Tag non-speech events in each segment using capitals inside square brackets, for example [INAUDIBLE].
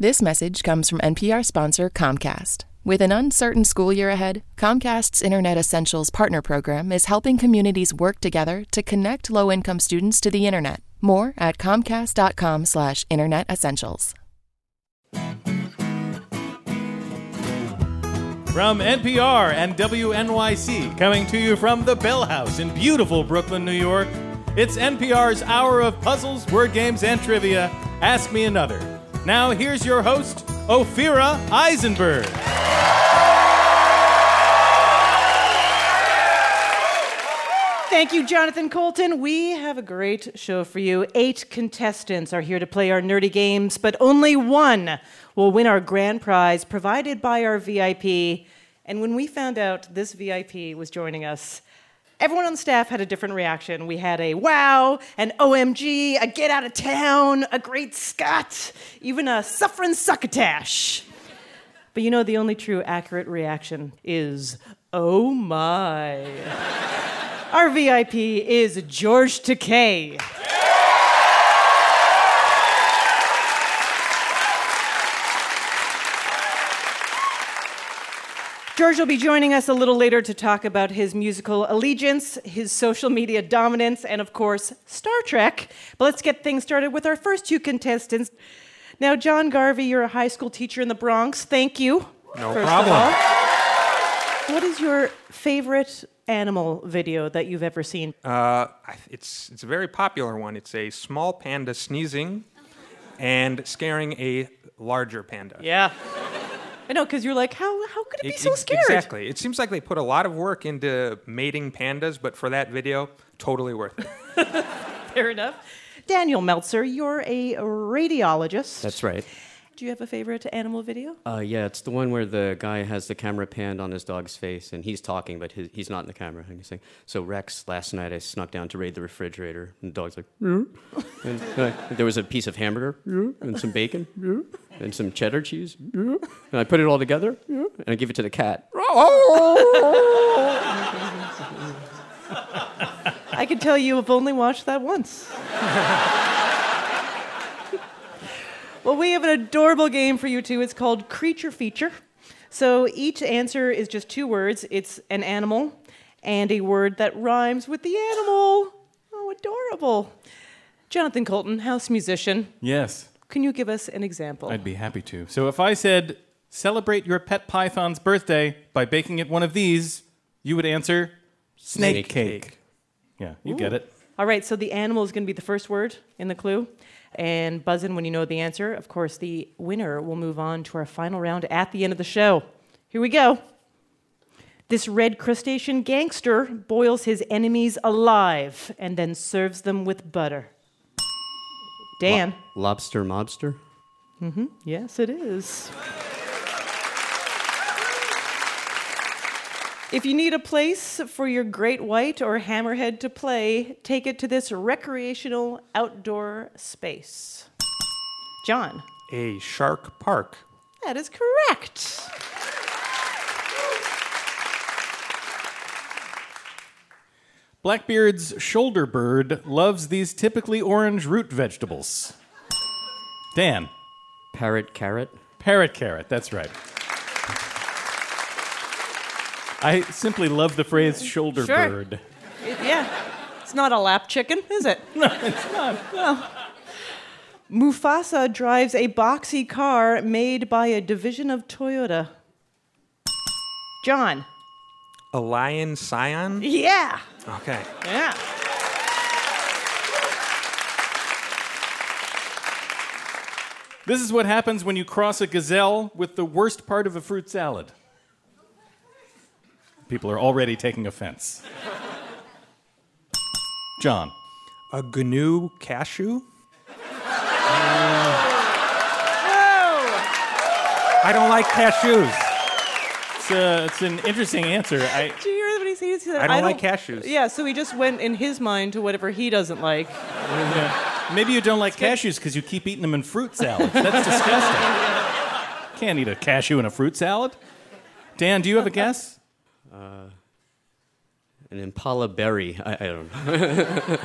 This message comes from NPR sponsor Comcast. With an uncertain school year ahead, Comcast's Internet Essentials Partner Program is helping communities work together to connect low-income students to the internet. More at comcast.com slash internet essentials. From NPR and WNYC, coming to you from the Bell House in beautiful Brooklyn, New York, it's NPR's hour of puzzles, word games, and trivia. Ask Me Another. Now, here's your host, Ophira Eisenberg. Thank you, Jonathan Coulton. We have a great show for you. Eight contestants are here to play our nerdy games, but only one will win our grand prize provided by our VIP. And when we found out this VIP was joining us, everyone on staff had a different reaction. We had a wow, an OMG, a get out of town, a great Scott, even a suffering succotash. But you know, the only true accurate reaction is, oh my. [LAUGHS] Our VIP is George Takei. George will be joining us a little later to talk about his musical allegiance, his social media dominance, and of course, Star Trek. But let's get things started with our first two contestants. Now, John Garvey, you're a high school teacher in the Bronx. Thank you. No first of problem. all. What is your favorite animal video that you've ever seen? Uh, it's it's a very popular one. It's a small panda sneezing and scaring a larger panda. Yeah. I know, because you're like, how, how could it be so it- scared? Exactly. It seems like they put a lot of work into mating pandas, but for that video, totally worth it. [LAUGHS] Fair enough. Daniel Meltzer, you're a radiologist. That's right. Do you have a favorite animal video? Uh, yeah, it's the one where the guy has the camera panned on his dog's face and he's talking, but his, he's not in the camera. And he's saying, So, Rex, last night I snuck down to raid the refrigerator. And the dog's like, "Yeah." and, uh, there was a piece of hamburger "Yeah," and some bacon "Yeah," and some cheddar cheese. "Yeah." And I put it all together "Yeah," and I give it to the cat. I can tell you have only watched that once. [LAUGHS] well, we have an adorable game for you two. It's called Creature Feature. So each answer is just two words it's an animal and a word that rhymes with the animal. Oh, adorable. Jonathan Coulton, house musician, Yes, can you give us an example? I'd be happy to. So if I said, celebrate your pet python's birthday by baking it one of these, you would answer, snake, Snake cake. cake. Yeah, you get it. All right, so the animal is going to be the first word in the clue. And buzz in when you know the answer. Of course, the winner will move on to our final round at the end of the show. Here we go. This red crustacean gangster boils his enemies alive and then serves them with butter. Dan. Lobster mobster? Mm-hmm. Yes, it is. If you need a place for your great white or hammerhead to play, take it to this recreational outdoor space. John, A shark park. that is correct. Blackbeard's shoulder bird loves these typically orange root vegetables. Dan, Parrot carrot? parrot carrot, that's right. I simply love the phrase shoulder Sure. bird. It- yeah. It's not a lap chicken, is it? [LAUGHS] No, it's not. No. Mufasa drives a boxy car made by a division of Toyota. John. A lion scion. Yeah. Okay. Yeah. This is what happens when you cross a gazelle with the worst part of a fruit salad. People are already taking offense. John. A gnu cashew. I don't like cashews. It's, uh, it's an interesting answer. I, Do you hear what he said? He said, I don't like cashews. Yeah, so he just went in his mind to whatever he doesn't like. maybe you don't like cashews because you keep eating them in fruit salads. That's disgusting. [LAUGHS] Can't eat a cashew in a fruit salad. Dan, do you have a guess? Uh, an impala berry? I, I don't know.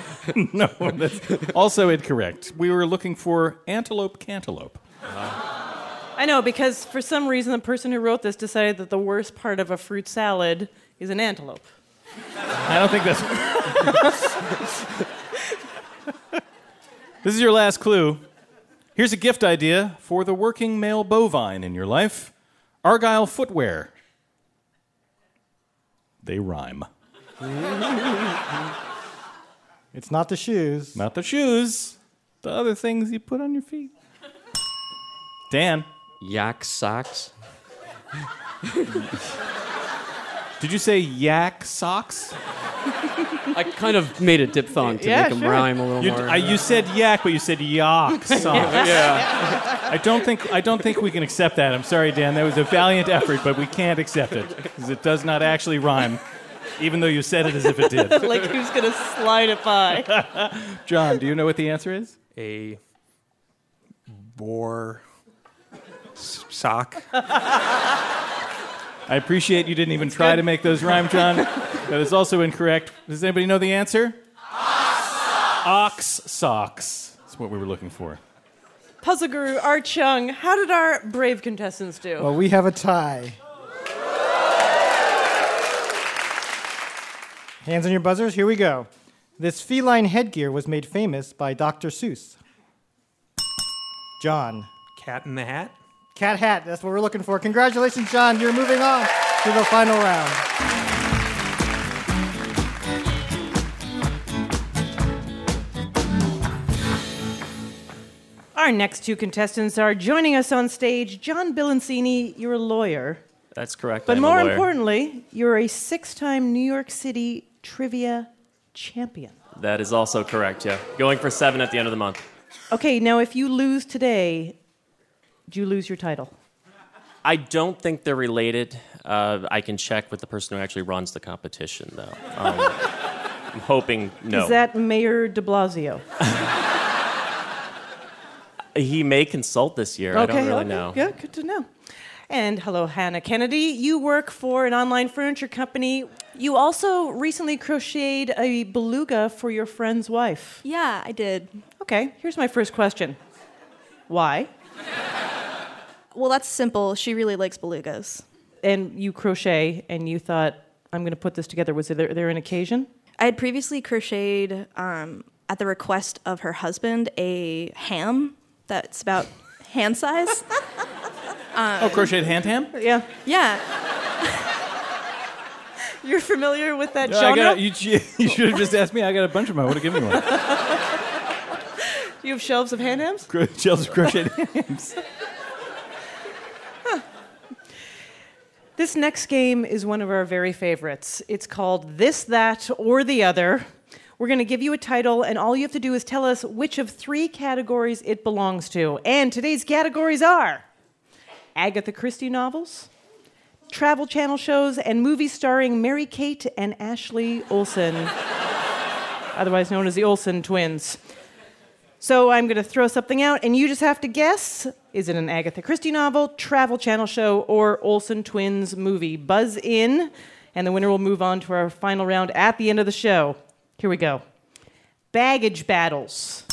[LAUGHS] No, that's also incorrect. We were looking for antelope cantaloupe. I know, because for some reason the person who wrote this decided that the worst part of a fruit salad is an antelope. I don't think that's. this is your last clue. Here's a gift idea for the working male bovine in your life Argyle footwear. They rhyme. It's not the shoes. Not the shoes, the other things you put on your feet. Dan, Yak socks. [LAUGHS] did you say yak socks? I kind of made a diphthong to Yeah, make them sure. rhyme a little You, more. I, you said yak, but you said yak [LAUGHS] socks. yeah. I don't think I don't think we can accept that. I'm sorry, Dan. That was a valiant effort, but we can't accept it because it does not actually rhyme, even though you said it as if it did. [LAUGHS] like who's gonna slide it by? [LAUGHS] John, do you know what the answer is? A boar sock. I appreciate you didn't even try to make those rhyme, John. [LAUGHS] That is also incorrect. Does anybody know the answer? Ox socks. That's what we were looking for. Puzzle guru Art Chung, how did our brave contestants do? Well, we have a tie. Hands on your buzzers, here we go. This feline headgear was made famous by Dr. Seuss. John. Cat in the Hat. Cat hat, that's what we're looking for. Congratulations, John. You're moving on to the final round. Our next two contestants are joining us on stage. John Bilancini, you're a lawyer, That's correct. but I'm more a importantly, you're a six time New York City trivia champion. that is also correct. Yeah, going for seven at the end of the month. Okay, now if you lose today, do you lose your title? I don't think they're related. Uh, I can check with the person who actually runs the competition, though. Um, [LAUGHS] I'm hoping no. Is that Mayor de Blasio? he may consult this year. I don't really okay. know. Yeah, good to know. And hello, Hannah Kennedy. You work for an online furniture company. You also recently crocheted a beluga for your friend's wife. Yeah, I did. Okay, here's my first question Why? Well, that's simple. She really likes belugas. And you crochet, and you thought, I'm going to put this together. Was there, there an occasion? I had previously crocheted, um, at the request of her husband, a ham that's about [LAUGHS] hand size. oh, crocheted hand ham? Yeah. Yeah. [LAUGHS] You're familiar with that Yeah, I genre? got, you, [LAUGHS] you should have just asked me. I got a bunch of them. I would have given you one. you have shelves of hand hams? Cro- Shells of crocheted hams. This next game is one of our very favorites. It's called This, That, or the Other. We're going to give you a title, and all you have to do is tell us which of three categories it belongs to. And today's categories are Agatha Christie novels, travel channel shows, and movies starring Mary Kate and Ashley Olsen, [LAUGHS] otherwise known as the Olsen twins. So I'm going to throw something out, and you just have to guess is it an Agatha Christie novel, Travel Channel show, or Olsen Twins movie? Buzz in, and the winner will move on to our final round at the end of the show. Here we go Baggage battles.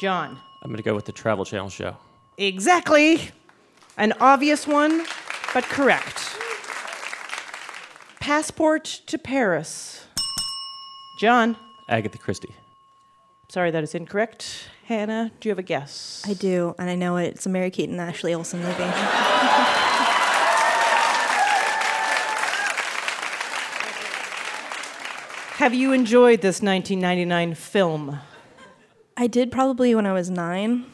John. I'm going to go with the Travel Channel show. Exactly. An obvious one, but correct. Passport to Paris. John. Agatha Christie. Sorry, that is incorrect. Hannah, do you have a guess? I do, and I know it. It's a Mary Kate and Ashley Olsen movie. [LAUGHS] Have you enjoyed this 1999 film? I did probably when I was nine,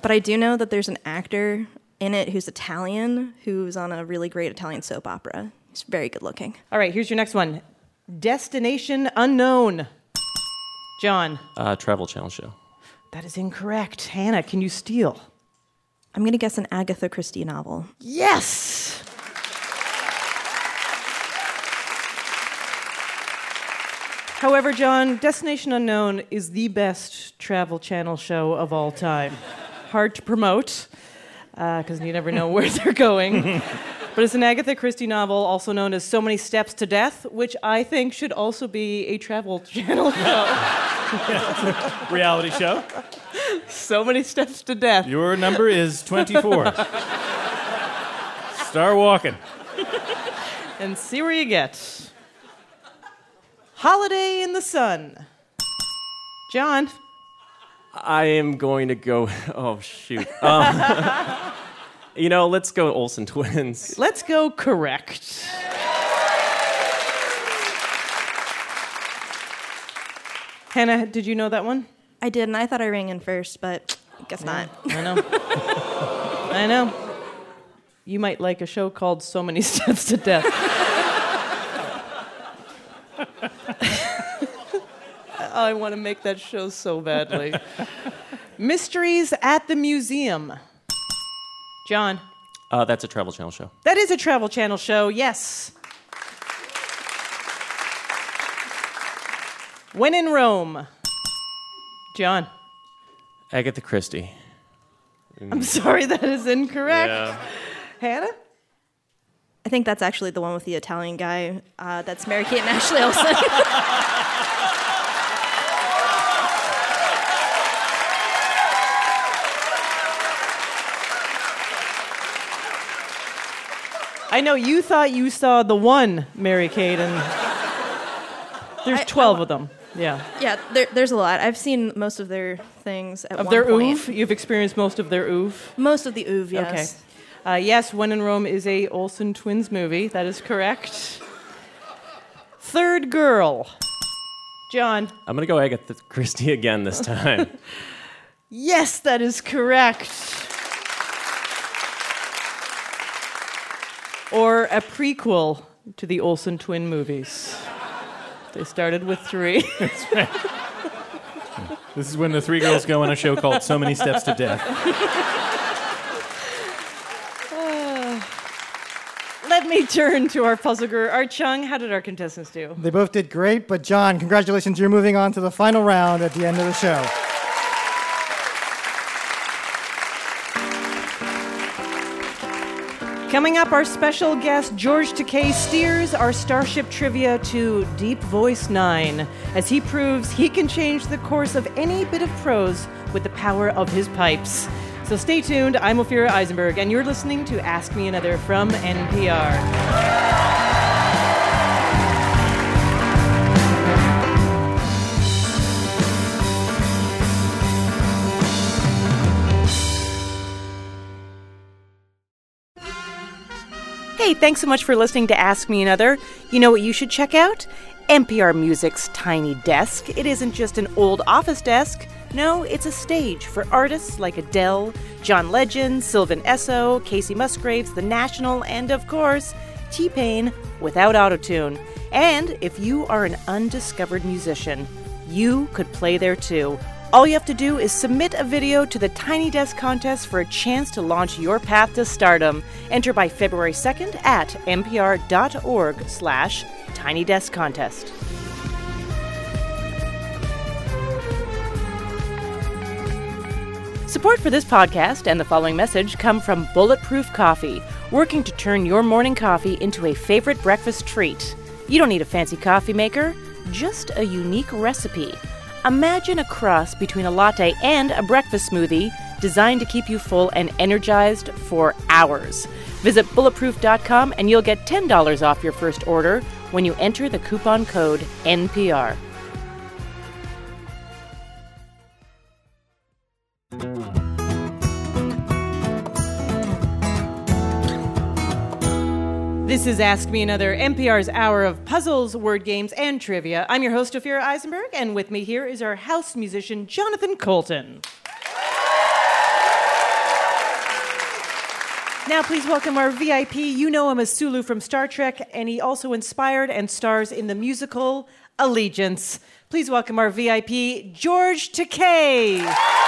but I do know that there's an actor in it who's Italian who's on a really great Italian soap opera. He's very good looking. All right, here's your next one Destination Unknown. John. Uh, Travel Channel show. That is incorrect. Hannah, can you steal? I'm going to guess an Agatha Christie novel. Yes! However, John, Destination Unknown is the best travel channel show of all time. Hard to promote, uh, because you never know where [LAUGHS] they're going. but it's an Agatha Christie novel, also known as So Many Steps to Death, which I think should also be a travel [LAUGHS] channel show. [LAUGHS] Reality show. So many steps to death. Your number is 24. Start walking. And see where you get. Holiday in the Sun. John. I am going to go. [LAUGHS] Oh shoot. Um, [LAUGHS] you know, let's go Olsen twins. Let's go correct. Hannah, did you know that one? I did, and I thought I rang in first, but I guess not. I know. [LAUGHS] I know. You might like a show called So Many [LAUGHS] Steps to Death. [LAUGHS] I want to make that show so badly. Mysteries at the Museum. John. Uh, that's a Travel Channel show. That is a Travel Channel show, yes. When in Rome. John. Agatha Christie. I'm sorry, that is incorrect. Yeah. Hannah? I think that's actually the one with the Italian guy. Uh, that's Mary Kate and Ashley Olsen. [LAUGHS] I know you thought you saw the one Mary Kate, and there's I- I 12 of them. Yeah. yeah, there, there's a lot. I've seen most of their things at Of one their point. oeuvre, you've experienced most of their oof. Most of the oof, yes. Okay. Uh, yes, When in Rome is a Olsen twins movie. That is correct. Third girl. John. I'm gonna go Agatha Christie again this time. [LAUGHS] Yes, that is correct. Or a prequel to the Olsen twin movies. They started with three. [LAUGHS] This is when the three girls go on a show called So Many Steps to Death. [SIGHS] Let me turn to our puzzle guru, Art Chung. How did our contestants do? They both did great, but John, congratulations. You're moving on to the final round at the end of the show. Coming up, our special guest, George Takei, steers our Starship trivia to Deep Voice 9 as he proves he can change the course of any bit of prose with the power of his pipes. So stay tuned. I'm Ophira Eisenberg, and you're listening to Ask Me Another from NPR. Hey, thanks so much for listening to Ask Me Another. You know what you should check out? NPR Music's Tiny Desk. It isn't just an old office desk. No, it's a stage for artists like Adele, John Legend, Sylvan Esso, Kacey Musgraves, The National, and of course, T Pain without autotune. And if you are an undiscovered musician, you could play there too. All you have to do is submit a video to the Tiny Desk contest for a chance to launch your path to stardom. Enter by February 2nd at npr.org slash Tiny Desk Contest. Support for this podcast and the following message come from Bulletproof Coffee, working to turn your morning coffee into a favorite breakfast treat. You don't need a fancy coffee maker, just a unique recipe. Imagine a cross between a latte and a breakfast smoothie designed to keep you full and energized for hours. Visit bulletproof.com and you'll get $10 off your first order when you enter the coupon code NPR. This is Ask Me Another, NPR's hour of puzzles, word games, and trivia. I'm your host, Ophira Eisenberg, and with me here is our house musician, Jonathan Coulton. Now, please welcome our VIP. You know him as Sulu from Star Trek, and he also inspired and stars in the musical Allegiance. Please welcome our VIP, George Takei.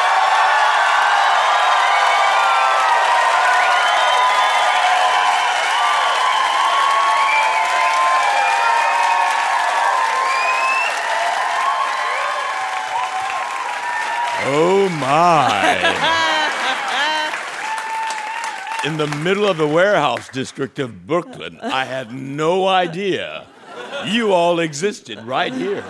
In the middle of the warehouse district of Brooklyn, I had no idea you all existed right here.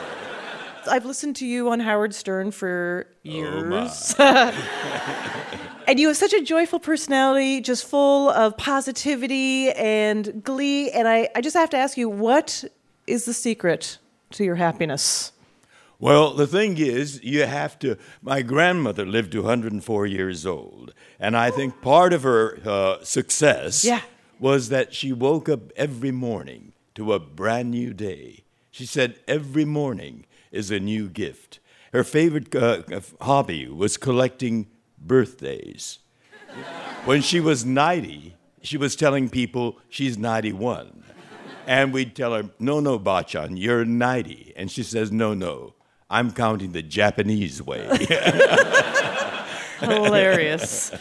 I've listened to you on Howard Stern for Oh, years. [LAUGHS] and you have such a joyful personality, just full of positivity and glee. And I, I just have to ask you, what is the secret to your happiness? Well, the thing is, you have to. My grandmother lived to 104 years old, and I think part of her uh, success Yeah. was that she woke up every morning to a brand new day. She said every morning is a new gift. Her favorite uh, hobby was collecting birthdays. when she was 90, she was telling people she's 91. And we'd tell her, no, no, Bachan, you're 90. And she says, no, no, I'm counting the Japanese way. [LAUGHS] [LAUGHS] Hilarious.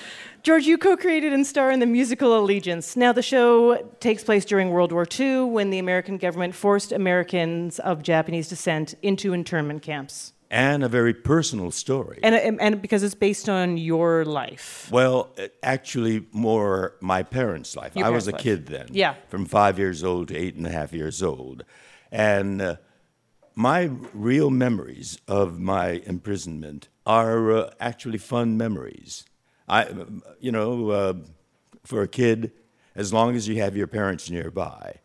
George, you co created and star in the musical Allegiance. Now, the show takes place during World War II when the American government forced Americans of Japanese descent into internment camps. and a very personal story. And, and, and because it's based on your life. well, uh, actually, more my parents' life. Your I was a parents' kid then. Yeah. From five years old to eight and a half years old. And uh, my real memories of my imprisonment are uh, actually fun memories. I, you know, uh, for a kid, as long as you have your parents nearby.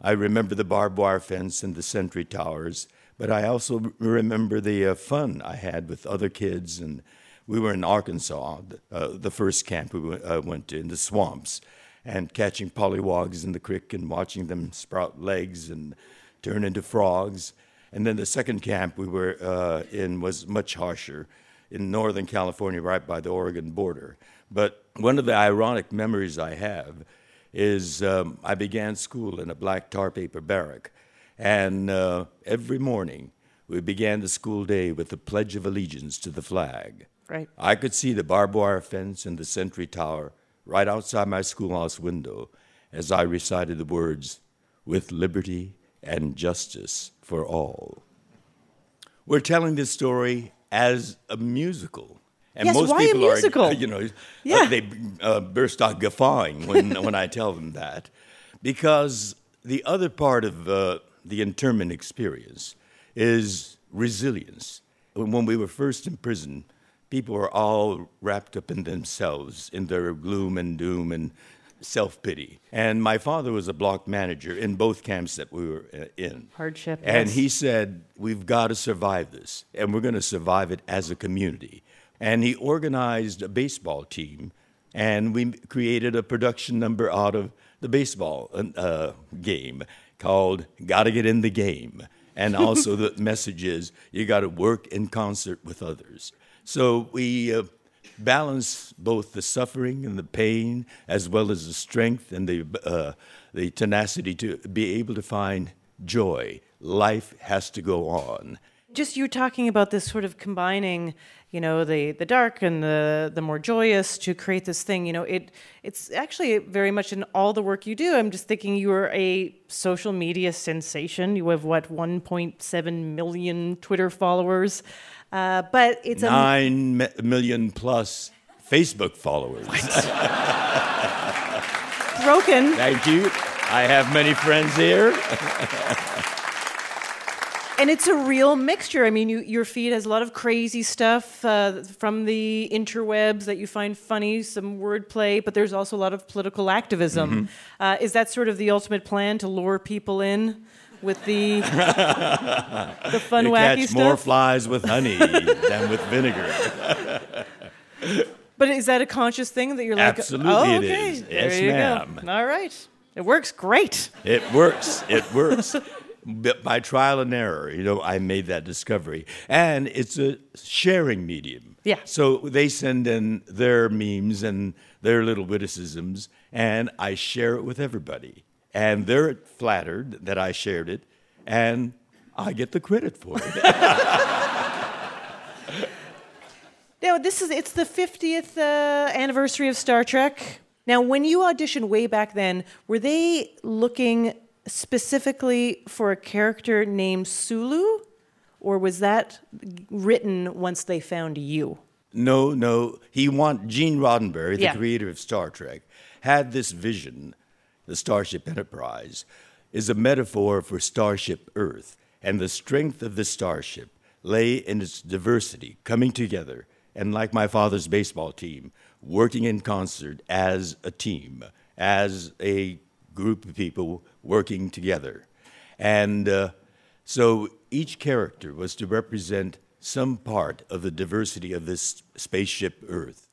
I remember the barbed wire fence and the sentry towers, but I also remember the uh, fun I had with other kids. And we were in Arkansas, uh, the first camp we went, uh, went to, in the swamps, and catching pollywogs in the creek and watching them sprout legs and turn into frogs. And then the second camp we were uh, in was much harsher in Northern California, right by the Oregon border. But one of the ironic memories I have is um, I began school in a black tar paper barrack. And uh, every morning we began the school day with the Pledge of Allegiance to the flag. Right. I could see the barbed wire fence and the sentry tower right outside my schoolhouse window as I recited the words, with liberty and justice for all. We're telling this story as a musical. And Yes, most why a people musical? are, [LAUGHS] you know, uh, Yeah. they uh, burst out guffawing when, [LAUGHS] when I tell them that. Because the other part of uh, the internment experience is resilience. When when we were first in prison, people were all wrapped up in themselves, in their gloom and doom and self pity. And my father was a block manager in both camps that we were uh, in. Hardship, And yes. he said, We've got to survive this, and we're going to survive it as a community. And he organized a baseball team, and we created a production number out of the baseball uh, game called Gotta Get in the Game. And also, the [LAUGHS] message is you got to work in concert with others. So we uh, balance both the suffering and the pain, as well as the strength and the, uh, the tenacity to be able to find joy. Life has to go on. Just you talking about this sort of combining, you know, the the dark and the the more joyous to create this thing. You know, it it's actually very much in all the work you do. I'm just thinking you are a social media sensation. You have what 1.7 million Twitter followers, uh, but it's a Nine mi- million plus Facebook followers. [LAUGHS] broken. Thank you. I have many friends here. [LAUGHS] And it's a real mixture. I mean, you, your feed has a lot of crazy stuff uh, from the interwebs that you find funny, some wordplay, but there's also a lot of political activism. Mm-hmm. Uh, is that sort of the ultimate plan to lure people in with the [LAUGHS] the fun, you wacky catch stuff? more flies with honey than with vinegar. but is that a conscious thing that you're like? Absolutely oh, it okay. is. There Yes, you ma'am. Go. All right, it works great. It works. It works. But by trial and error, you know, I made that discovery. And it's a sharing medium. Yeah. So they send in their memes and their little witticisms, and I share it with everybody. And they're flattered that I shared it, and I get the credit for it. [LAUGHS] Now, this is it's the 50th uh, anniversary of Star Trek. Now, when you auditioned way back then, were they looking specifically for a character named Sulu, or was that written once they found you? No, no. He want Gene Roddenberry, the Yeah. creator of Star Trek, had this vision. The Starship Enterprise is a metaphor for Starship Earth, and the strength of the starship lay in its diversity, coming together, and like my father's baseball team, working in concert as a team, as a group of people working together. And uh, so each character was to represent some part of the diversity of this spaceship Earth.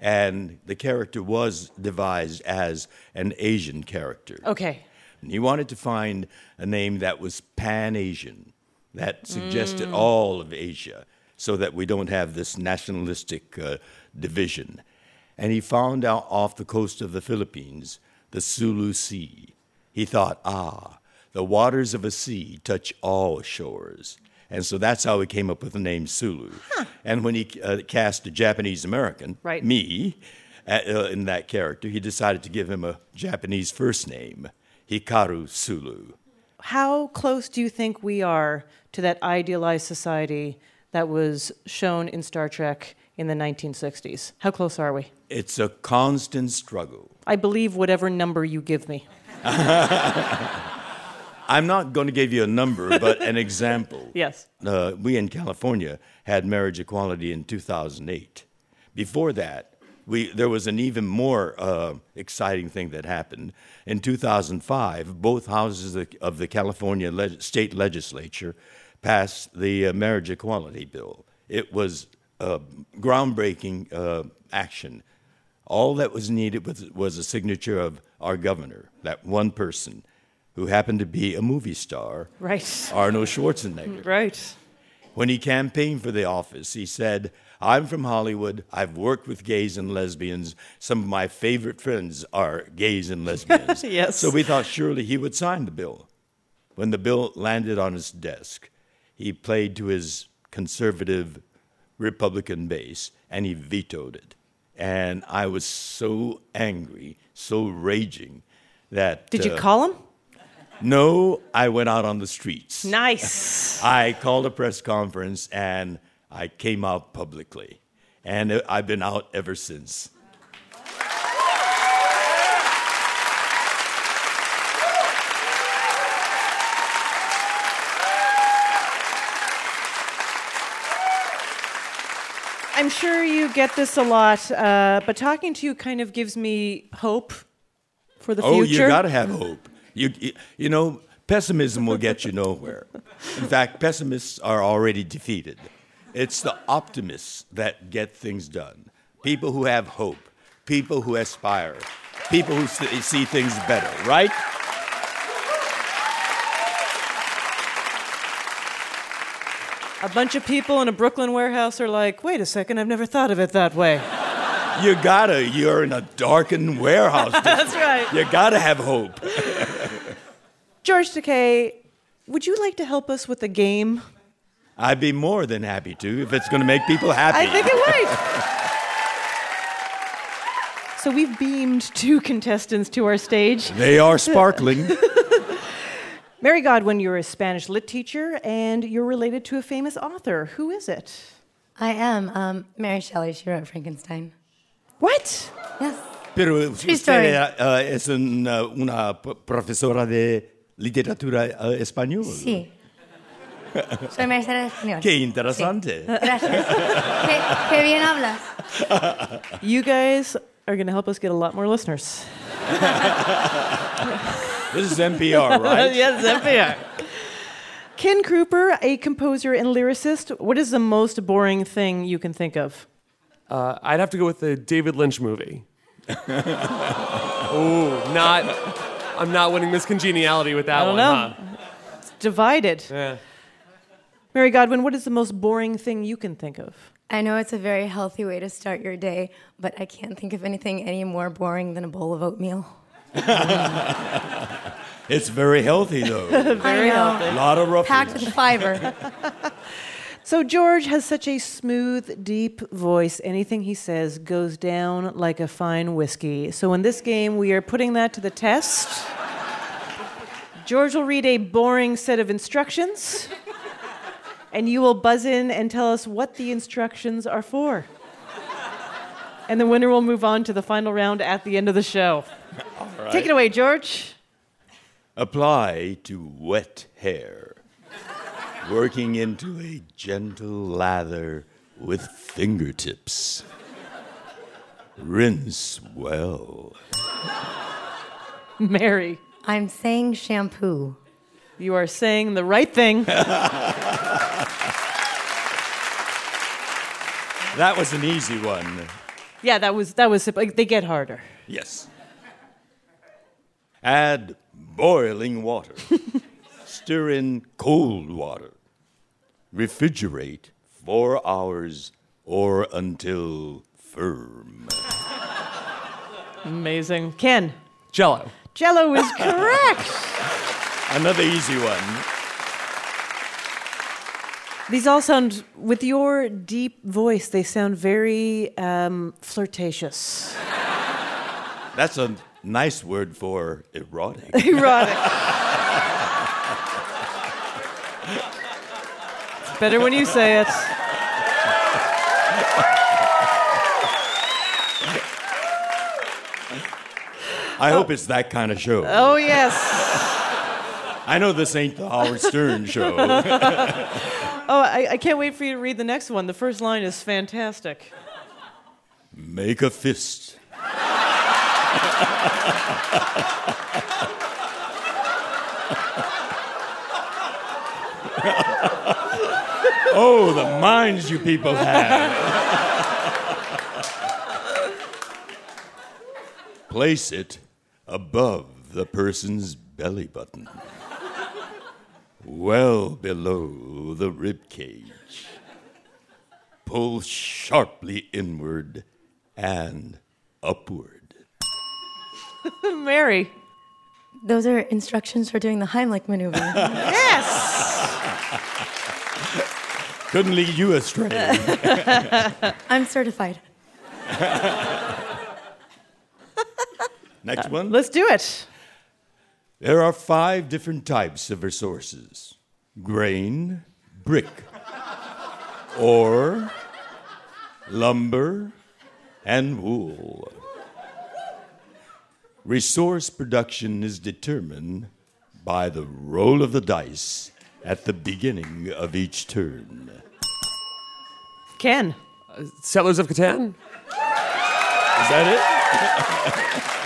And the character was devised as an Asian character. Okay. And he wanted to find a name that was pan Asian, that suggested all of Asia, so that we don't have this nationalistic uh, division. And he found out off the coast of the Philippines the Sulu Sea. He thought, ah, the waters of a sea touch all shores. And so that's how he came up with the name Sulu. And when he uh, cast a Japanese American, Right. me, uh, uh, in that character, he decided to give him a Japanese first name, Hikaru Sulu. How close do you think we are to that idealized society that was shown in Star Trek in the 1960s? How close are we? It's a constant struggle. I believe whatever number you give me. [LAUGHS] I'm not going to give you a number, but an [LAUGHS] example. Yes. Uh, we in California had marriage equality in 2008. Before that, we, there was an even more uh, exciting thing that happened. In 2005, both houses of, of the California leg- state legislature passed the uh, marriage equality bill. It was a groundbreaking uh, action. All that was needed was, was a signature of our governor, that one person, who happened to be a movie star, Right. Arnold Schwarzenegger. [LAUGHS] Right. When he campaigned for the office, he said, I'm from Hollywood. I've worked with gays and lesbians. Some of my favorite friends are gays and lesbians. [LAUGHS] Yes. So we thought surely he would sign the bill. When the bill landed on his desk, he played to his conservative Republican base and he vetoed it. And I was so angry, so raging that. Did you uh, call him? No, I went out on the streets. Nice. [LAUGHS] I called a press conference and I came out publicly. And I've been out ever since. I'm sure you get this a lot, uh, but talking to you kind of gives me hope for the Oh, future. Oh, you got to have hope. You, you, you know, pessimism will get you nowhere. In fact, pessimists are already defeated. It's the optimists that get things done. People who have hope, people who aspire, people who see things better, right? A bunch of people in a Brooklyn warehouse are like, wait a second, I've never thought of it that way. You gotta, you're in a darkened warehouse. [LAUGHS] That's right. You gotta have hope. George Takei, would you like to help us with a game? I'd be more than happy to if it's gonna make people happy. I think it [LAUGHS] might. so we've beamed two contestants to our stage. They are sparkling. [LAUGHS] Mary Godwin, you're a Spanish lit teacher and you're related to a famous author. Who is it? I am. Um, Mary Shelley, she wrote Frankenstein. What? Yes. Pero True usted story. uh, es un, uh, una profesora de literatura uh, español. Sí. [LAUGHS] Soy maestra de español. Qué interesante. Gracias. qué, qué bien hablas. You guys are going to help us get a lot more listeners. This is NPR, right? [LAUGHS] yes, NPR. Ken Kruper, a composer and lyricist, what is the most boring thing you can think of? Uh, I'd have to go with the David Lynch movie. [LAUGHS] Ooh, not. I'm not winning this congeniality with that I don't one, know. It's divided. Yeah. Mary Godwin, what is the most boring thing you can think of? I know it's a very healthy way to start your day, but I can't think of anything any more boring than a bowl of oatmeal. It's very healthy, though. Very [LAUGHS] I know. healthy. A lot of Packed with fiber. [LAUGHS] So George has such a smooth, deep voice. Anything he says goes down like a fine whiskey. So in this game, we are putting that to the test. George will read a boring set of instructions, and you will buzz in and tell us what the instructions are for. And the winner will move on to the final round at the end of the show. Take it away, George. Apply to wet hair. Working into a gentle lather with fingertips. Rinse well. Mary. I'm saying shampoo. You are saying the right thing. [LAUGHS] That was an easy one. yeah, that was that was like they get harder. Yes. Add boiling water. [LAUGHS] Stir in cold water. Refrigerate four hours or until firm. Amazing. Ken. Jello. Jello is [LAUGHS] correct. Another easy one. These all sound, with your deep voice, they sound very um, flirtatious. That's a nice word for erotic. [LAUGHS] Erotic. Better when you say it. I hope it's that kind of show. Oh, yes. I know this ain't the Howard Stern show. [LAUGHS] Oh, I, I can't wait for you to read the next one. The first line is fantastic. Make a fist. [LAUGHS] oh, the minds you people have. Place it above the person's belly button, well below the rib cage. Pull sharply inward and upward. [LAUGHS] Mary. Those are instructions for doing the Heimlich maneuver. [LAUGHS] Yes! Couldn't lead you astray. [LAUGHS] I'm certified. [LAUGHS] Next uh, one. Let's do it. There are five different types of resources grain, brick, ore, lumber, and wool. Resource production is determined by the roll of the dice at the beginning of each turn. Ken. Settlers of Catan. Is that it? [LAUGHS]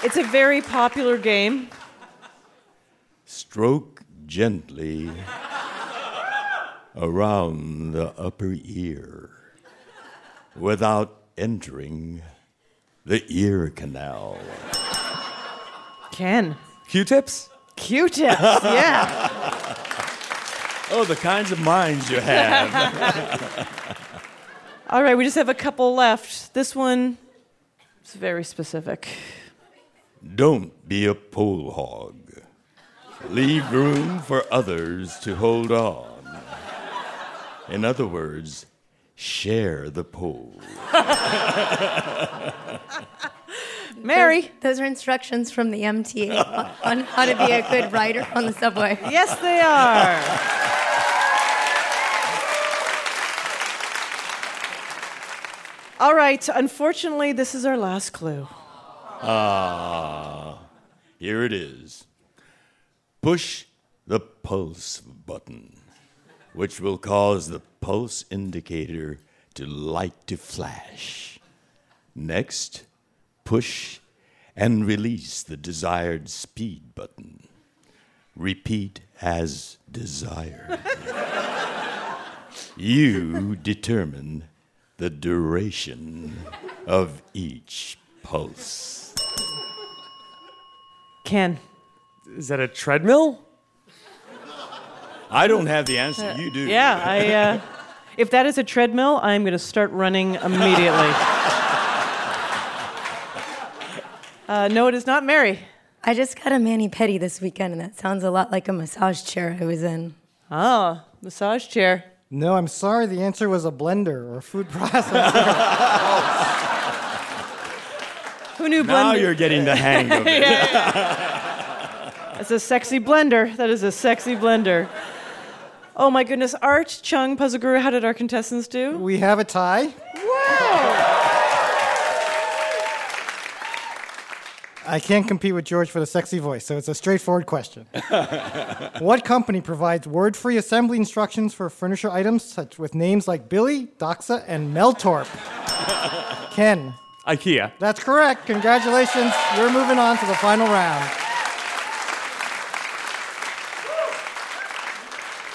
It's a very popular game. Stroke gently around the upper ear without entering the ear canal. Ken. Q-tips. Q-tips, yeah. [LAUGHS] Oh, the kinds of minds you have. [LAUGHS] All right, we just have a couple left. This one is very specific. Don't be a pole hog. Leave room for others to hold on. In other words, share the pole. [LAUGHS] Mary. Those are instructions from the MTA on- on how to be a good rider on the subway. [LAUGHS] Yes, they are. All right, unfortunately, this is our last clue. Ah, here it is. Push the pulse button, which will cause the pulse indicator to light to flash. Next, push and release the desired speed button. Repeat as desired. [LAUGHS] you determine the duration of each pulse. Ken. Is that a treadmill? I don't have the answer. You do. Yeah, I. Uh, if that is a treadmill, I'm going to start running immediately. [LAUGHS] Uh, no, it is not Mary. I just got a mani pedi this weekend, and that sounds a lot like a massage chair I was in. Oh, massage chair. No, I'm sorry. The answer was a blender or a food [LAUGHS] processor. Who knew Now you're getting the hang of [LAUGHS] it. It's a sexy blender. That is a sexy blender. Oh my goodness, Art, Chung, Puzzle Guru, how did our contestants do? we have a tie. I can't compete with George for the sexy voice, so it's a straightforward question. [LAUGHS] what company provides word-free assembly instructions for furniture items such with names like Billy, Docksta, and Meltorp? [LAUGHS] Ken. IKEA. That's correct. Congratulations. You're moving on to the final round.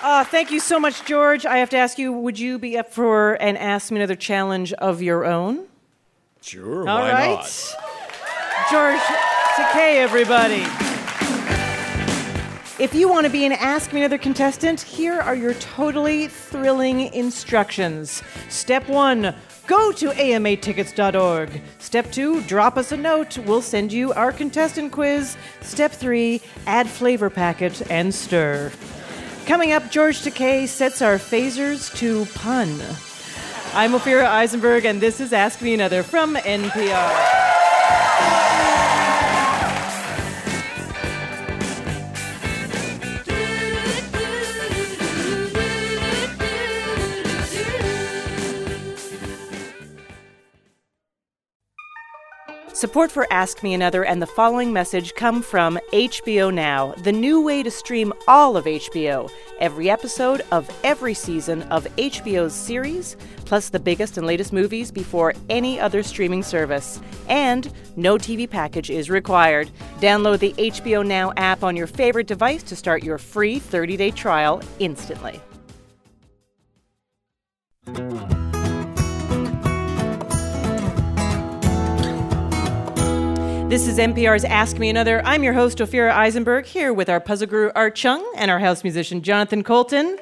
Uh, thank you so much, George. I have to ask you, would you be up for an Ask Me Another challenge of your own? Sure, All why right. not? George Takei, everybody. If you want to be an Ask Me Another contestant, here are your totally thrilling instructions. Step one, go to amatickets.org. Step two, drop us a note. We'll send you our contestant quiz. Step three, add flavor packet and stir. Coming up, George Takei sets our phasers to pun. I'm Ophira Eisenberg, and this is Ask Me Another from NPR. Support for Ask Me Another and the following message come from HBO Now, the new way to stream all of HBO. Every episode of every season of HBO's series, plus the biggest and latest movies before any other streaming service. And no TV package is required. Download the HBO Now app on your favorite device to start your free 30 day trial instantly. This is NPR's Ask Me Another. I'm your host, Ophira Eisenberg, here with our puzzle guru Art Chung and our house musician Jonathan Coulton.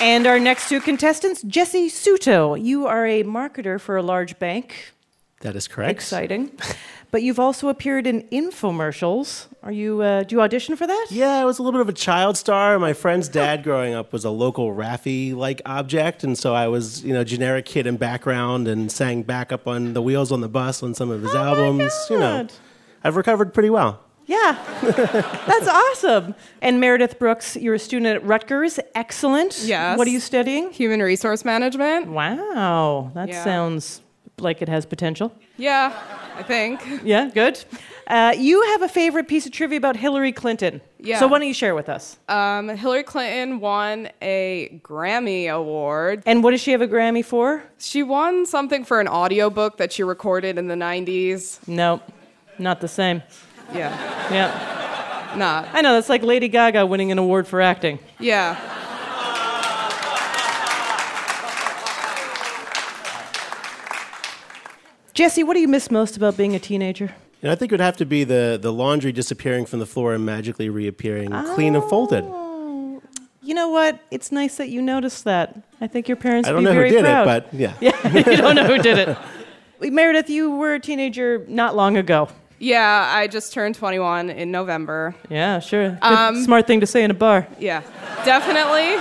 And our next two contestants, Jesse Suto. You are a marketer for a large bank. That is correct. Exciting. But you've also appeared in infomercials. Are you? Uh, do you audition for that? Yeah, I was a little bit of a child star. My friend's dad growing up was a local Raffi-like object, and so I was, you know, generic kid in background and sang back up on the wheels on the bus on some of his albums. You know, I've recovered pretty well. Yeah, [LAUGHS] that's awesome. And Meredith Brooks, you're a student at Rutgers. Excellent. Yes. What are you studying? Human resource management. Wow, that Yeah. sounds like it has potential. Yeah, I think. Yeah, good. Uh, you have a favorite piece of trivia about Hillary Clinton. Yeah. So why don't you share with us? Um, Hillary Clinton won a Grammy Award. And what does she have a Grammy for? She won something for an audiobook that she recorded in the 90s. No, not the same. Yeah. Yeah. Not. I know, that's like Lady Gaga winning an award for acting. Yeah. Jesse, what do you miss most about being a teenager? And I think it would have to be the, the laundry disappearing from the floor and magically reappearing clean and folded. You know what? It's nice that you noticed that. I think your parents I would don't be know who very did proud. it, but yeah. [LAUGHS] Yeah, you don't know who did it. [LAUGHS] Meredith, you were a teenager not long ago. Yeah, I just turned 21 in November. Yeah, sure. Good, Um, smart thing to say in a bar. Yeah, definitely.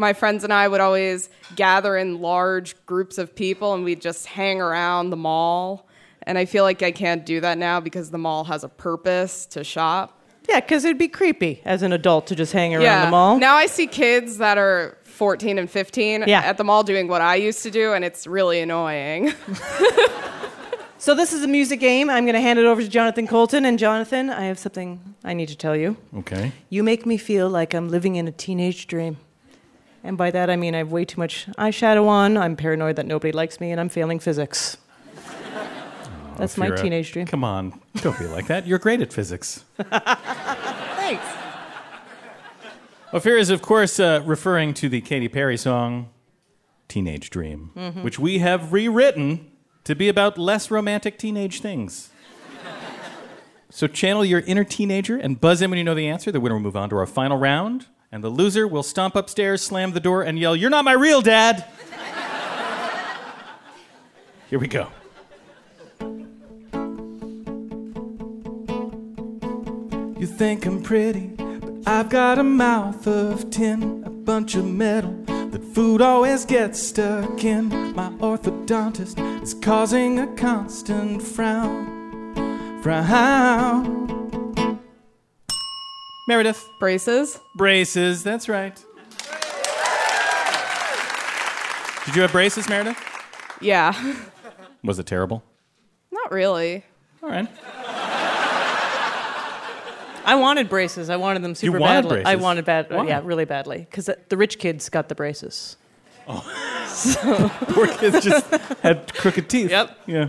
My friends and I would always gather in large groups of people and we'd just hang around the mall. And I feel like I can't do that now because the mall has a purpose to shop. Yeah, because it'd be creepy as an adult to just hang around yeah. the mall. Now I see kids that are 14 and 15 Yeah. at the mall doing what I used to do, and it's really annoying. [LAUGHS] So this is a music game. I'm going to hand it over to Jonathan Coulton. And Jonathan, I have something I need to tell you. Okay. You make me feel like I'm living in a teenage dream. And by that I mean I have way too much eyeshadow on. I'm paranoid that nobody likes me, and I'm failing physics. That's my teenage dream. Come on, don't be like that. You're great at physics. Thanks. Ophira is, of course, uh, referring to the Katy Perry song Teenage Dream, Mhm. which we have rewritten to be about less romantic teenage things. so channel your inner teenager and buzz in when you know the answer. The winner will move on to our final round, and the loser will stomp upstairs, slam the door, and yell, You're not my real dad! [LAUGHS] Here we go. You think I'm pretty, but I've got a mouth of tin, a bunch of metal that food always gets stuck in. My orthodontist is causing a constant frown. Frown. Meredith. Braces. Braces, that's right. Did you have braces, Meredith? Yeah. [LAUGHS] Was it terrible? Not really. All right. I wanted braces. I wanted them super wanted badly. I wanted bad, uh, Why? yeah, really badly, because the, the rich kids got the braces. Oh. [LAUGHS] [LAUGHS] Poor kids just had crooked teeth. Yep. Yeah.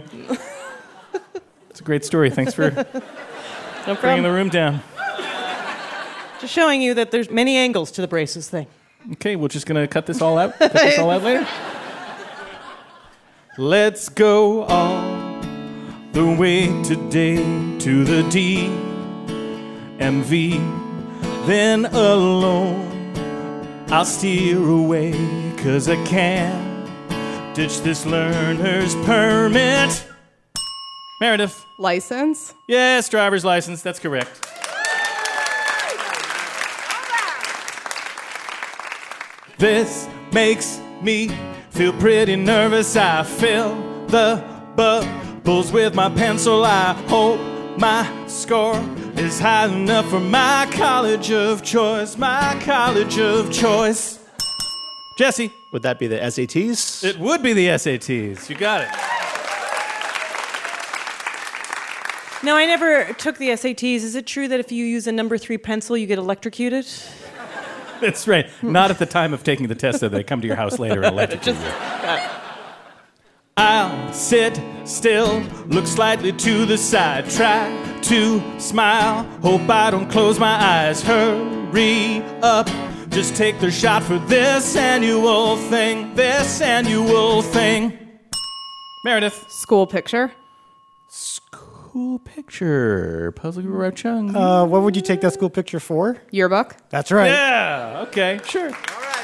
It's a great story. Thanks for No bringing problem. the room down. Just showing you that there's many angles to the braces thing. Okay, we're just gonna cut this all out. Cut this all out later. [LAUGHS] Let's go all the way today to the D and Then alone I'll steer away, cause I can't ditch this learner's permit. Meredith. License? Yes, driver's license. That's correct. This makes me feel pretty nervous. I fill the bubbles with my pencil. I hope my score is high enough for my college of choice. My college of choice. Jesse. Would that be the SATs? It would be the SATs. You got it. No, I never took the SATs. Is it true that if you use a number three pencil, you get electrocuted? [LAUGHS] That's right. Not at the time of taking the test, though. They come to your house later and electrocute you. I'll sit still, look slightly to the side, try to smile, hope I don't close my eyes. Hurry up, just take the shot for this annual thing, this annual thing. Meredith. School picture? School picture. Puzzle Guru Chung. Uh, what would you take that school picture for? Yearbook? That's right. Yeah, okay, sure. All right,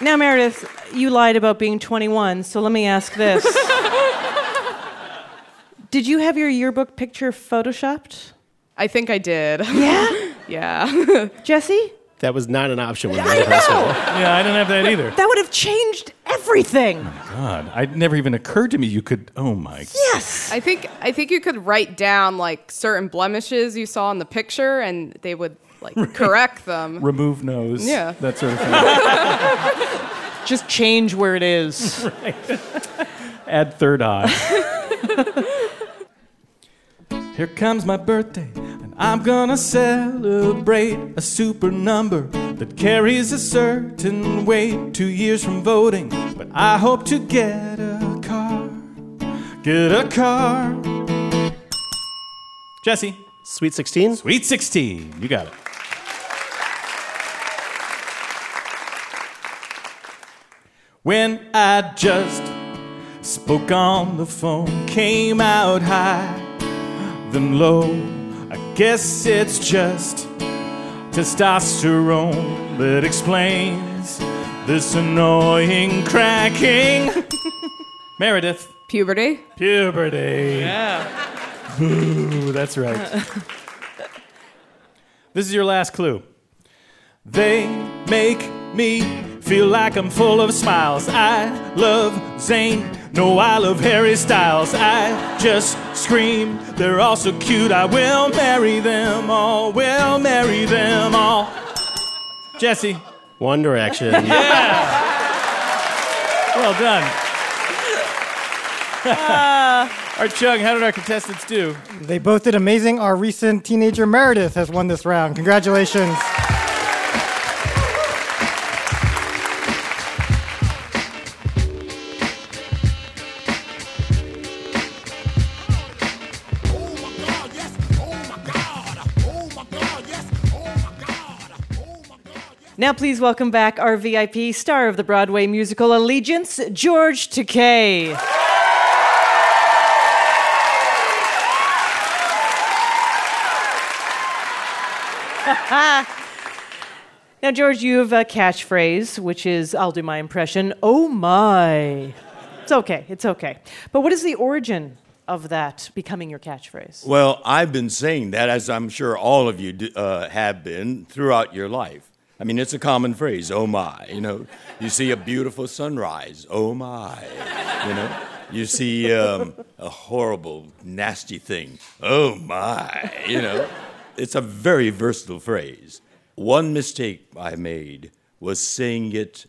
Now, Meredith, you lied about being 21, so let me ask this. [LAUGHS] did you have your yearbook picture photoshopped? I think I did. Yeah? [LAUGHS] yeah. Jesse? That was not an option when we were in high school. Yeah, I don't have that either. That would have changed everything. Oh, God, it never even occurred to me you could. Oh my. God. Yes. I think I think you could write down like certain blemishes you saw in the picture and they would like correct them. Remove nose. Yeah. That sort of [LAUGHS] thing. Just change where it is. [LAUGHS] Add third eye. [LAUGHS] Here comes my birthday, and I'm gonna celebrate a super number that carries a certain weight. Two years from voting, but I hope to get a car. Get a car. Jesse. Sweet 16? Sweet 16. You got it. When I just spoke on the phone, came out high, then low. I guess it's just testosterone that explains this annoying cracking. [LAUGHS] Meredith. Puberty? Puberty. Yeah. Boo, that's right. [LAUGHS] this is your last clue. They make me feel like I'm full of smiles. I love Zayn. No, I love Harry Styles. I just scream. They're all so cute. I will marry them all. Will marry them all. Jesse. One Direction. [LAUGHS] Yeah. well done. [LAUGHS] Uh, Art Chung, how did our contestants do? They both did amazing. Our recent teenager Meredith has won this round. Congratulations. Now, please welcome back our VIP star of the Broadway musical Allegiance, George Takei. [LAUGHS] now, George, you have a catchphrase, which is I'll do my impression. Oh my. It's okay, it's okay. But what is the origin of that becoming your catchphrase? Well, I've been saying that, as I'm sure all of you uh, have been throughout your life. I mean, it's a common phrase, oh my. You know, you see a beautiful sunrise, oh my. You know, you see um, a horrible, nasty thing, oh my. You know, it's a very versatile phrase. One mistake I made was saying it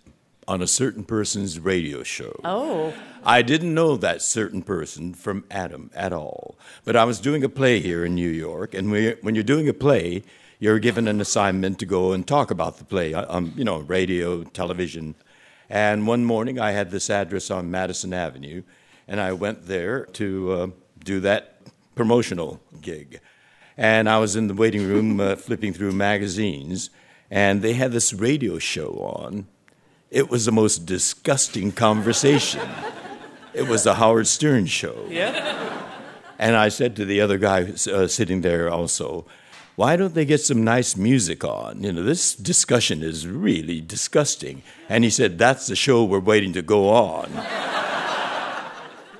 on a certain person's radio show. Oh. I didn't know that certain person from Adam at all. But I was doing a play here in New York, and we, when you're doing a play, you're given an assignment to go and talk about the play on, um, you know, radio, television. And one morning I had this address on Madison Avenue, and I went there to uh, do that promotional gig. And I was in the waiting room uh, flipping through magazines, and they had this radio show on. It was the most disgusting conversation. it was the Howard Stern show. Yeah. And I said to the other guy uh, sitting there also, why don't they get some nice music on? You know, this discussion is really disgusting. And he said, that's the show we're waiting to go on.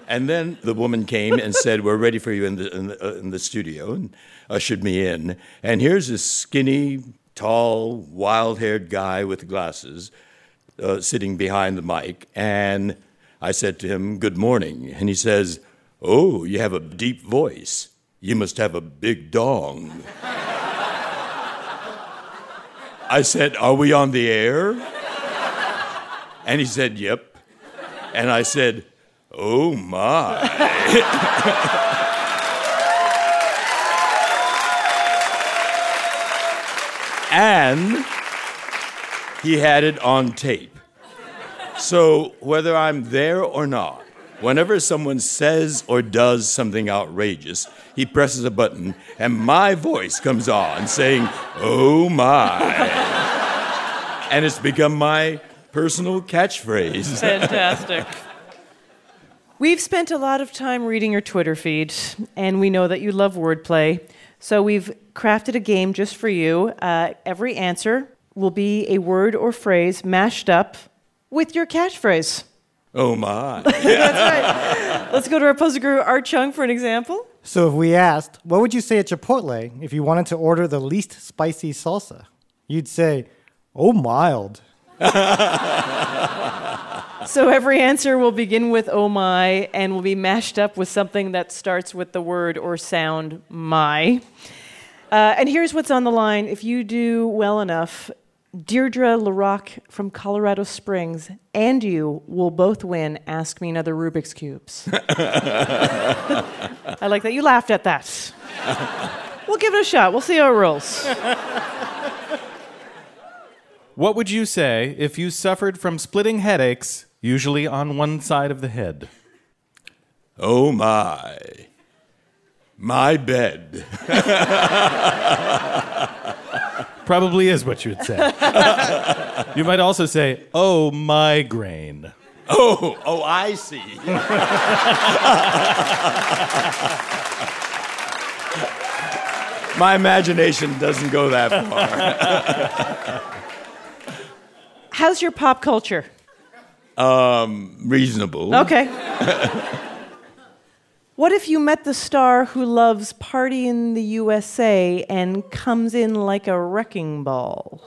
and then the woman came and said, we're ready for you in the, in the, uh, in the studio, and ushered me in. And here's this skinny, tall, wild haired guy with glasses uh, sitting behind the mic. And I said to him, Good morning. And he says, Oh, you have a deep voice. You must have a big dong. I said, Are we on the air? And he said, Yep. And I said, Oh my. [LAUGHS] and he had it on tape. So whether I'm there or not, whenever someone says or does something outrageous, he presses a button and my voice comes on saying, Oh my. and it's become my personal catchphrase. Fantastic. We've spent a lot of time reading your Twitter feed, and we know that you love wordplay. So we've crafted a game just for you. Uh, every answer will be a word or phrase mashed up with your catchphrase. Oh my. [LAUGHS] That's right. Let's go to our puzzle guru, Art Chung, for an example. So if we asked, what would you say at Chipotle if you wanted to order the least spicy salsa? You'd say, oh, mild. [LAUGHS] So every answer will begin with oh my and will be mashed up with something that starts with the word or sound my. Uh, and here's what's on the line. If you do well enough, Deirdre LaRock from Colorado Springs and you will both win Ask Me Another Rubik's Cubes. [LAUGHS] I like that you laughed at that. We'll give it a shot. We'll see how it rolls. What would you say if you suffered from splitting headaches, usually on one side of the head? Oh my. My bed. [LAUGHS] Probably is what you would say. [LAUGHS] you might also say, oh, migraine. Oh, oh, I see. My imagination doesn't go that far. How's your pop culture? Um, reasonable. Okay. [LAUGHS] what if you met the star who loves Party in the USA and comes in like a wrecking ball?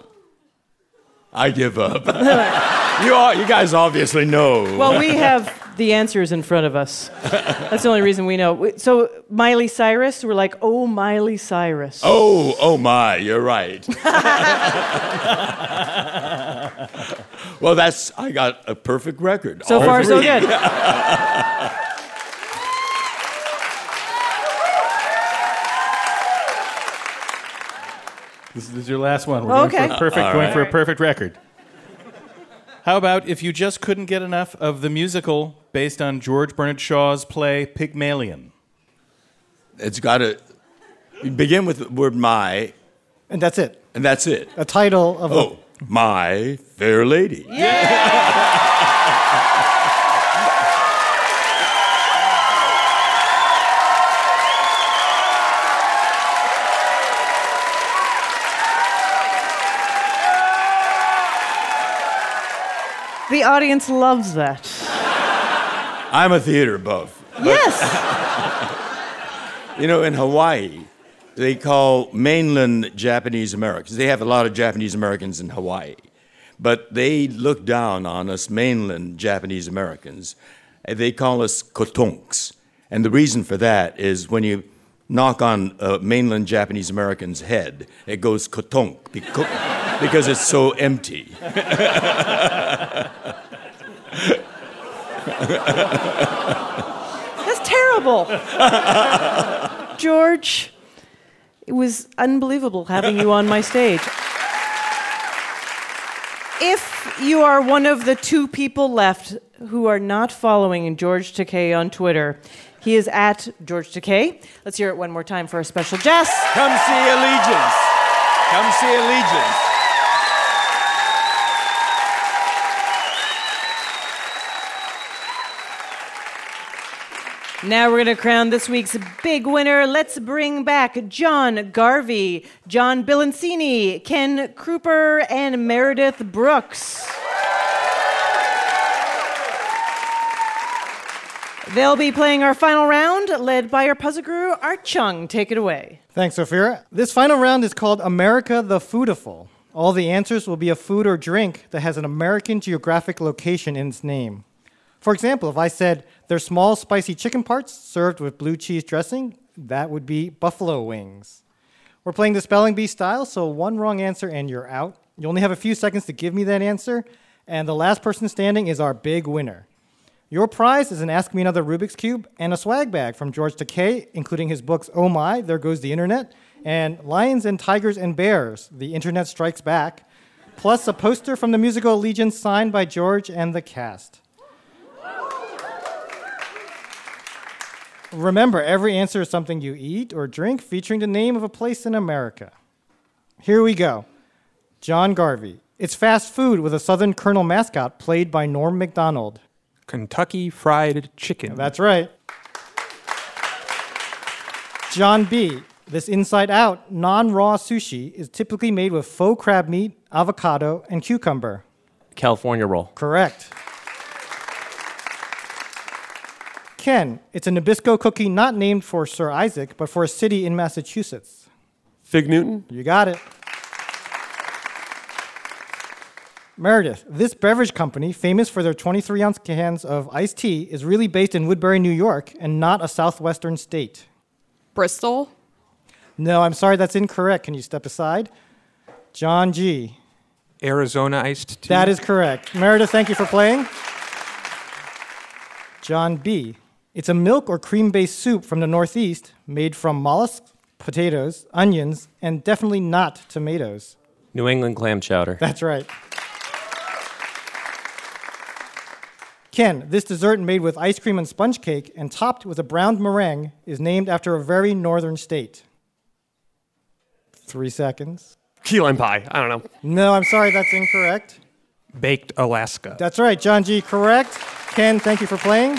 I give up. [LAUGHS] you, all, you guys obviously know. Well, we have the answers in front of us. That's the only reason we know. So, Miley Cyrus, we're like, oh, Miley Cyrus. Oh, oh my, you're right. [LAUGHS] well, that's, I got a perfect record. So All far, so good. [LAUGHS] This is your last one. We're Okay. going for a perfect, All going right. for a perfect record. How about if you just couldn't get enough of the musical based on George Bernard Shaw's play Pygmalion? It's got to begin with the word my, And that's it. and that's it. A title of Oh, my fair lady. The audience loves that. I'm a theater buff. Yes. [LAUGHS] You know, in Hawaii, they call mainland Japanese Americans. They have a lot of Japanese Americans in Hawaii, but they look down on us mainland Japanese Americans. They call us kotonks. And the reason for that is when you knock on a mainland Japanese American's head, it goes kotonk because it's so empty. [LAUGHS] [LAUGHS] That's terrible. George, it was unbelievable having you on my stage. If you are one of the two people left who are not following George Takei on Twitter, he is at George Takei. Let's hear it one more time for a special Jess. Come see Allegiance. Come see Allegiance. Now we're going to crown this week's big winner. Let's bring back John Garvey, John Bilancini, Ken Kruper, and Meredith Brooks. They'll be playing our final round, led by our puzzle guru, Art Chung. Take it away. Thanks, Ophira. This final round is called America the Foodiful. All the answers will be a food or drink that has an American geographic location in its name. For example, if I said they're small, spicy chicken parts served with blue cheese dressing, that would be buffalo wings. We're playing the spelling bee style, so one wrong answer and you're out. You only have a few seconds to give me that answer, and the last person standing is our big winner. Your prize is an Ask Me Another Rubik's Cube and a swag bag from George Takei, including his books Oh My, There Goes the Internet, and Lions and Tigers and Bears, The Internet Strikes Back, plus a poster from the musical Allegiance signed by George and the cast. Remember, every answer is something you eat or drink featuring the name of a place in America. Here we go. John Garvey. It's fast food with a Southern Colonel mascot played by Norm Macdonald. Kentucky Fried Chicken. That's right. John B. This inside out, non raw sushi is typically made with faux crab meat, avocado, and cucumber. California roll. Correct. Ken, it's a Nabisco cookie not named for Sir Isaac, but for a city in Massachusetts. Fig Newton. You got it. Meredith, this beverage company, famous for their 23 ounce cans of iced tea, is really based in Woodbury, New York, and not a southwestern state. Bristol. No, I'm sorry, that's incorrect. Can you step aside? John G. Arizona iced tea. That is correct. Meredith, thank you for playing. John B. It's a milk or cream based soup from the Northeast made from mollusks, potatoes, onions, and definitely not tomatoes. New England clam chowder. That's right. Ken, this dessert made with ice cream and sponge cake and topped with a browned meringue is named after a very northern state. Three seconds. Key lime pie. I don't know. No, I'm sorry, that's incorrect. Baked Alaska. That's right, John G. Correct. Ken, thank you for playing.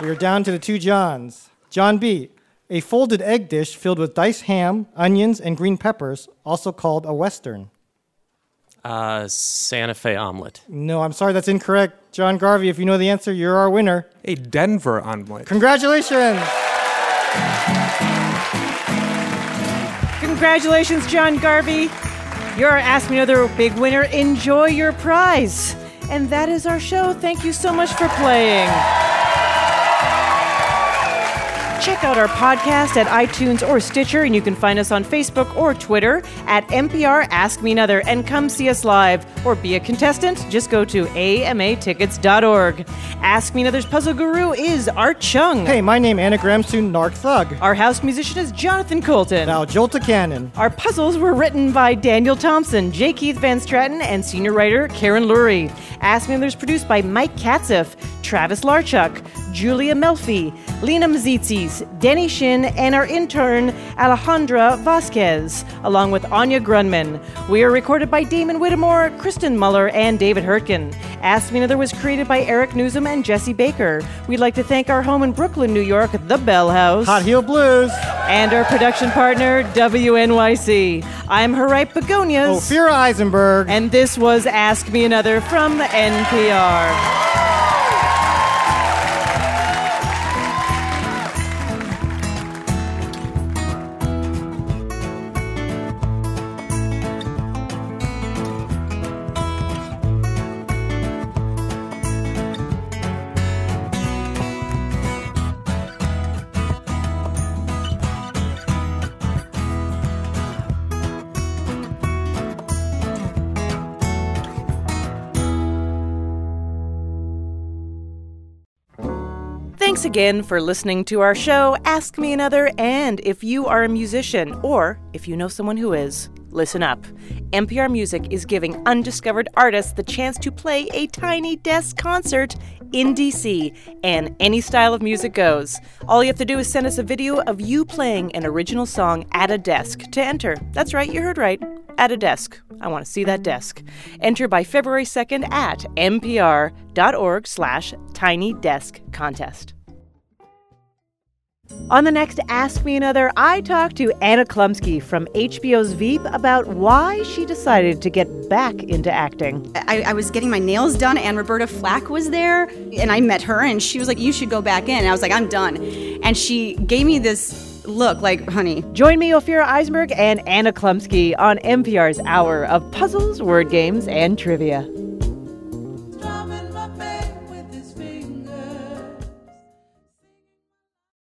We are down to the two Johns. John B. A folded egg dish filled with diced ham, onions, and green peppers, also called a Western. Uh, Santa Fe omelet. No, I'm sorry, that's incorrect. John Garvey, if you know the answer, you're our winner. A Denver omelet. Congratulations! Congratulations, John Garvey. You're our Ask Me Another big winner. Enjoy your prize. And that is our show. Thank you so much for playing. Check out our podcast at iTunes or Stitcher, and you can find us on Facebook or Twitter at NPR Ask Me Another. And come see us live or be a contestant. Just go to amatickets.org. Ask Me Another's puzzle guru is Art Chung. Hey, my name anagrams to Narc Thug. Our house musician is Jonathan Coulton. Now, Jolta Cannon. Our puzzles were written by Daniel Thompson, J. Keith van Straaten, and senior writer Karen Lurie. Ask Me Another is produced by Mike Katzif, Travis Larchuk, Julia Melfi, Lena Mzitzis, Denny Shin, and our intern Alejandra Vasquez, along with Anya Grundmann. We are recorded by Damon Whittemore, Kristen Muller, and David Hurtgen. Ask Me Another was created by Eric Nuzum and Jesse Baker. We'd like to thank our home in Brooklyn, New York, the Bell House. Hot Heel Blues. And our production partner, WNYC. I'm Harriet Begonias. Ophira Eisenberg. And this was Ask Me Another from NPR. Thanks again for listening to our show, Ask Me Another. And if you are a musician, or if you know someone who is, listen up. NPR Music is giving undiscovered artists the chance to play a tiny desk concert in DC, and any style of music goes. All you have to do is send us a video of you playing an original song at a desk to enter. That's right, you heard right. At a desk. I want to see that desk. Enter by February 2nd at npr.org slash tiny desk contest. On the next Ask Me Another, I talked to Anna Chlumsky from HBO's Veep about why she decided to get back into acting. I, I, was getting my nails done, and Roberta Flack was there, and I met her, and she was like, "You should go back in." And I was like, "I'm done," and she gave me this look like, "Honey." Join me, Ophira Eisenberg, and Anna Chlumsky on NPR's hour of puzzles, word games, and trivia.